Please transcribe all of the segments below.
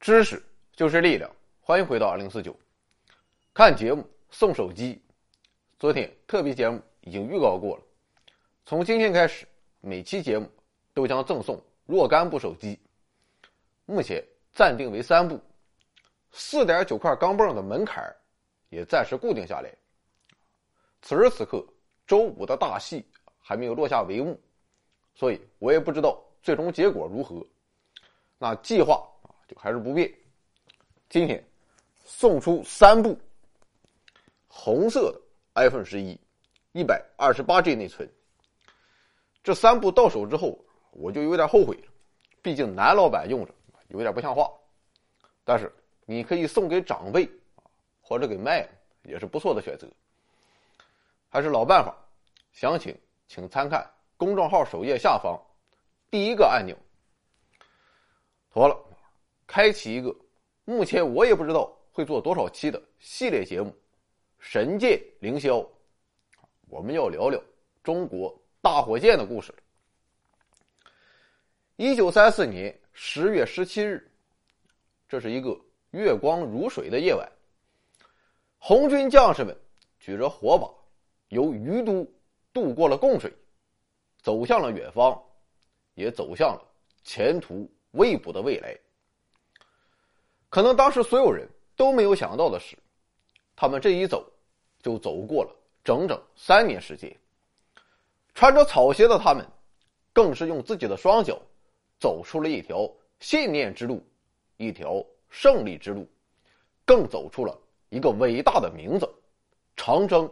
知识就是力量，欢迎回到二零四九。看节目送手机，昨天特别节目已经预告过了，从今天开始，每期节目都将赠送若干部手机，目前暂定为三部。四点九块钢镚的门槛也暂时固定下来。此时此刻，周五的大戏还没有落下帷幕，所以我也不知道最终结果如何。那计划，就还是不变。今天送出三部红色的 iPhone 十一，一百二十八 G 内存。这三部到手之后，我就有点后悔，毕竟男老板用着有点不像话。但是你可以送给长辈或者给卖了，也是不错的选择。还是老办法，详情请参看公众号首页下方第一个按钮。妥了，开启一个目前我也不知道会做多少期的系列节目《神剑凌霄》，我们要聊聊中国大火箭的故事。一九三四年十月十七日，这是一个月光如水的夜晚，红军将士们举着火把。由于都渡过了贡水，走向了远方，也走向了前途未卜的未来。可能当时所有人都没有想到的是，他们这一走，就走过了整整三年时间。穿着草鞋的他们，更是用自己的双脚，走出了一条信念之路，一条胜利之路，更走出了一个伟大的名字——长征。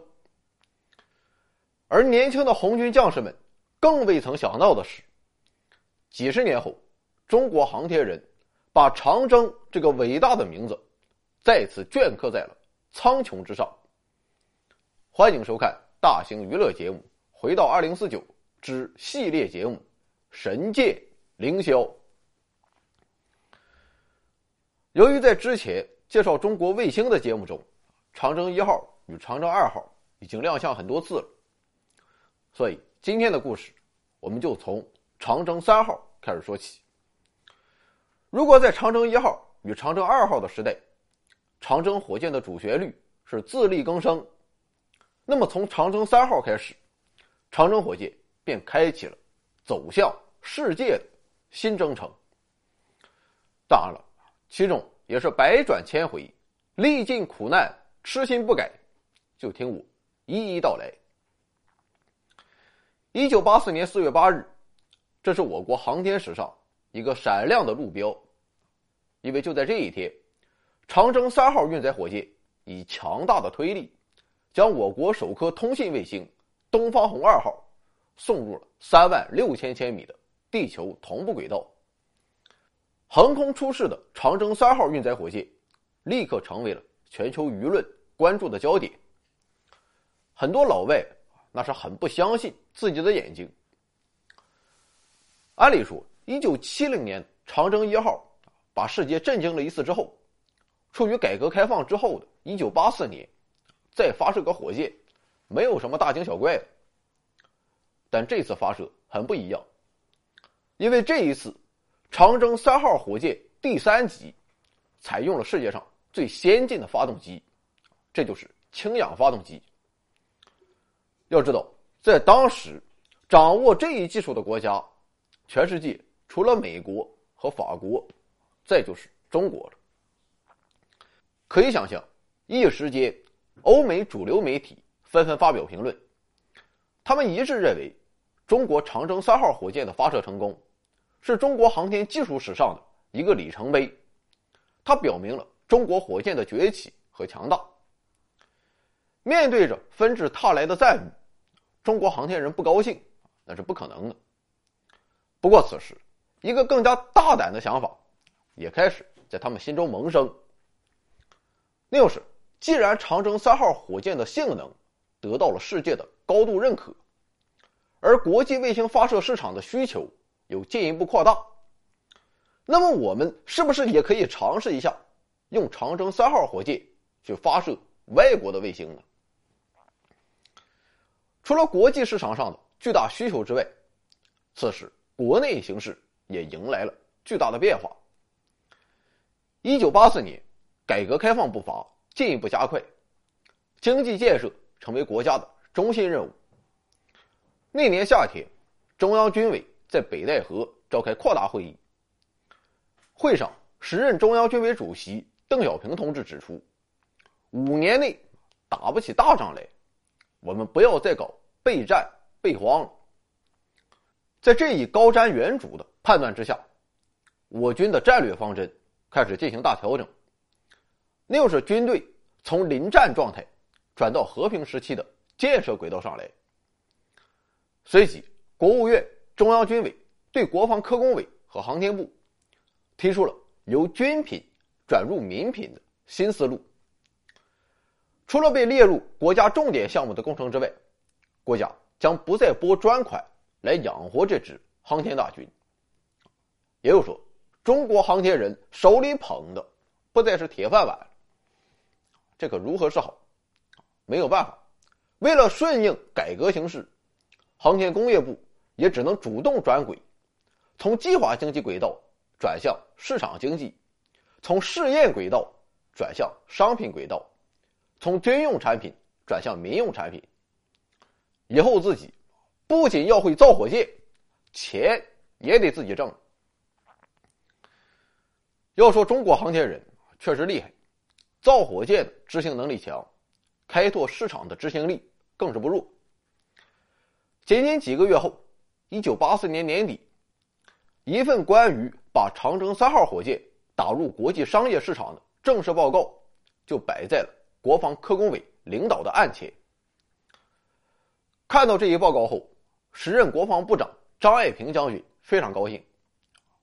而年轻的红军将士们更未曾想到的是，几十年后，中国航天人把长征这个伟大的名字再次镌刻在了苍穹之上。欢迎收看大型娱乐节目《回到二零四九之系列节目《神界凌霄》》。由于在之前介绍中国卫星的节目中，长征一号与长征二号已经亮相很多次了。所以今天的故事，我们就从长征三号开始说起。如果在长征一号与长征二号的时代，长征火箭的主旋律是自力更生，那么从长征三号开始，长征火箭便开启了走向世界的新征程。当然了，其中也是百转千回，历尽苦难，痴心不改。就听我一一道来。一九八四年四月八日，这是我国航天史上一个闪亮的路标，因为就在这一天，长征三号运载火箭以强大的推力，将我国首颗通信卫星“东方红二号”送入了三万六千千米的地球同步轨道。横空出世的长征三号运载火箭，立刻成为了全球舆论关注的焦点。很多老外。那是很不相信自己的眼睛。按理说，一九七零年长征一号把世界震惊了一次之后，处于改革开放之后的一九八四年，再发射个火箭，没有什么大惊小怪的。但这次发射很不一样，因为这一次长征三号火箭第三级采用了世界上最先进的发动机，这就是氢氧发动机。要知道，在当时，掌握这一技术的国家，全世界除了美国和法国，再就是中国了。可以想象，一时间，欧美主流媒体纷纷发表评论，他们一致认为，中国长征三号火箭的发射成功，是中国航天技术史上的一个里程碑，它表明了中国火箭的崛起和强大。面对着纷至沓来的赞誉。中国航天人不高兴，那是不可能的。不过此时，一个更加大胆的想法也开始在他们心中萌生。那就是，既然长征三号火箭的性能得到了世界的高度认可，而国际卫星发射市场的需求有进一步扩大，那么我们是不是也可以尝试一下，用长征三号火箭去发射外国的卫星呢？除了国际市场上的巨大需求之外，此时国内形势也迎来了巨大的变化。一九八四年，改革开放步伐进一步加快，经济建设成为国家的中心任务。那年夏天，中央军委在北戴河召开扩大会议。会上，时任中央军委主席邓小平同志指出，五年内打不起大仗来，我们不要再搞备战备荒了。在这一高瞻远瞩的判断之下，我军的战略方针。开始进行大调整，那又是军队从临战状态转到和平时期的建设轨道上来。随即，国务院、中央军委对国防科工委和航天部提出了由军品转入民品的新思路。除了被列入国家重点项目的工程之外，国家将不再拨专款来养活这支航天大军。也就说。中国航天人手里捧的不再是铁饭碗，这可如何是好？没有办法，为了顺应改革形势，航天工业部也只能主动转轨，从计划经济轨道转向市场经济，从试验轨道转向商品轨道，从军用产品转向民用产品。以后自己不仅要会造火箭，钱也得自己挣。要说中国航天人确实厉害，造火箭的执行能力强，开拓市场的执行力更是不弱。仅仅几个月后，一九八四年年底，一份关于把长征三号火箭打入国际商业市场的正式报告，就摆在了国防科工委领导的案前。看到这一报告后，时任国防部长张爱萍将军非常高兴，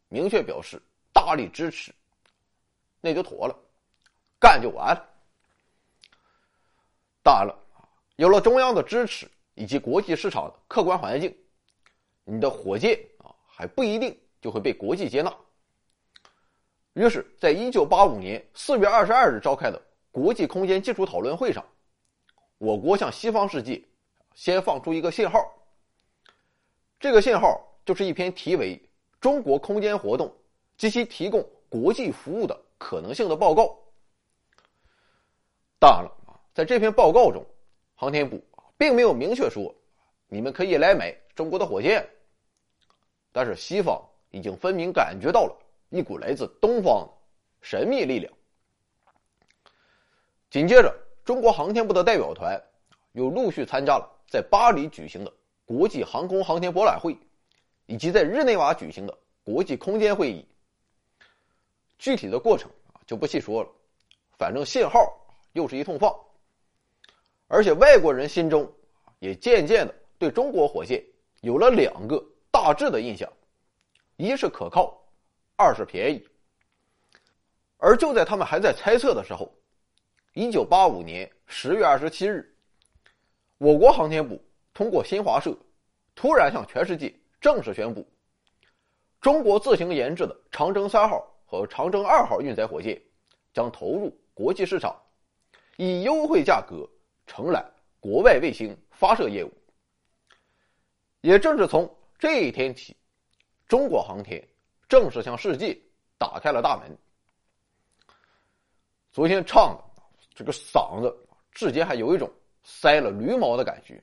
明确表示大力支持。那就妥了，干就完了。当然了，有了中央的支持以及国际市场的客观环境，你的火箭啊还不一定就会被国际接纳。于是，在一九八五年四月二十二日召开的国际空间技术讨论会上，我国向西方世界先放出一个信号。这个信号就是一篇题为《中国空间活动及其提供国际服务的》。可能性的报告。当然了啊，在这篇报告中，航天部并没有明确说你们可以来买中国的火箭，但是西方已经分明感觉到了一股来自东方神秘力量。紧接着，中国航天部的代表团又陆续参加了在巴黎举行的国际航空航天博览会，以及在日内瓦举行的国际空间会议。具体的过程啊就不细说了，反正信号又是一通放，而且外国人心中也渐渐的对中国火箭有了两个大致的印象：一是可靠，二是便宜。而就在他们还在猜测的时候，一九八五年十月二十七日，我国航天部通过新华社突然向全世界正式宣布，中国自行研制的长征三号。和长征二号运载火箭将投入国际市场，以优惠价格承揽国外卫星发射业务。也正是从这一天起，中国航天正式向世界打开了大门。昨天唱的这个嗓子，至今还有一种塞了驴毛的感觉，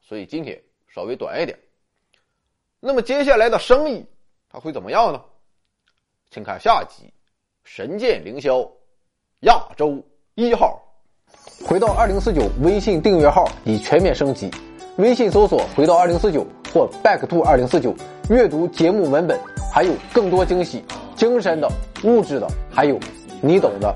所以今天稍微短一点。那么接下来的生意，它会怎么样呢？请看下集《神剑凌霄》，亚洲一号。回到二零四九微信订阅号已全面升级，微信搜索“回到二零四九”或 “back to 二零四九”，阅读节目文本，还有更多惊喜，精神的、物质的，还有你懂的。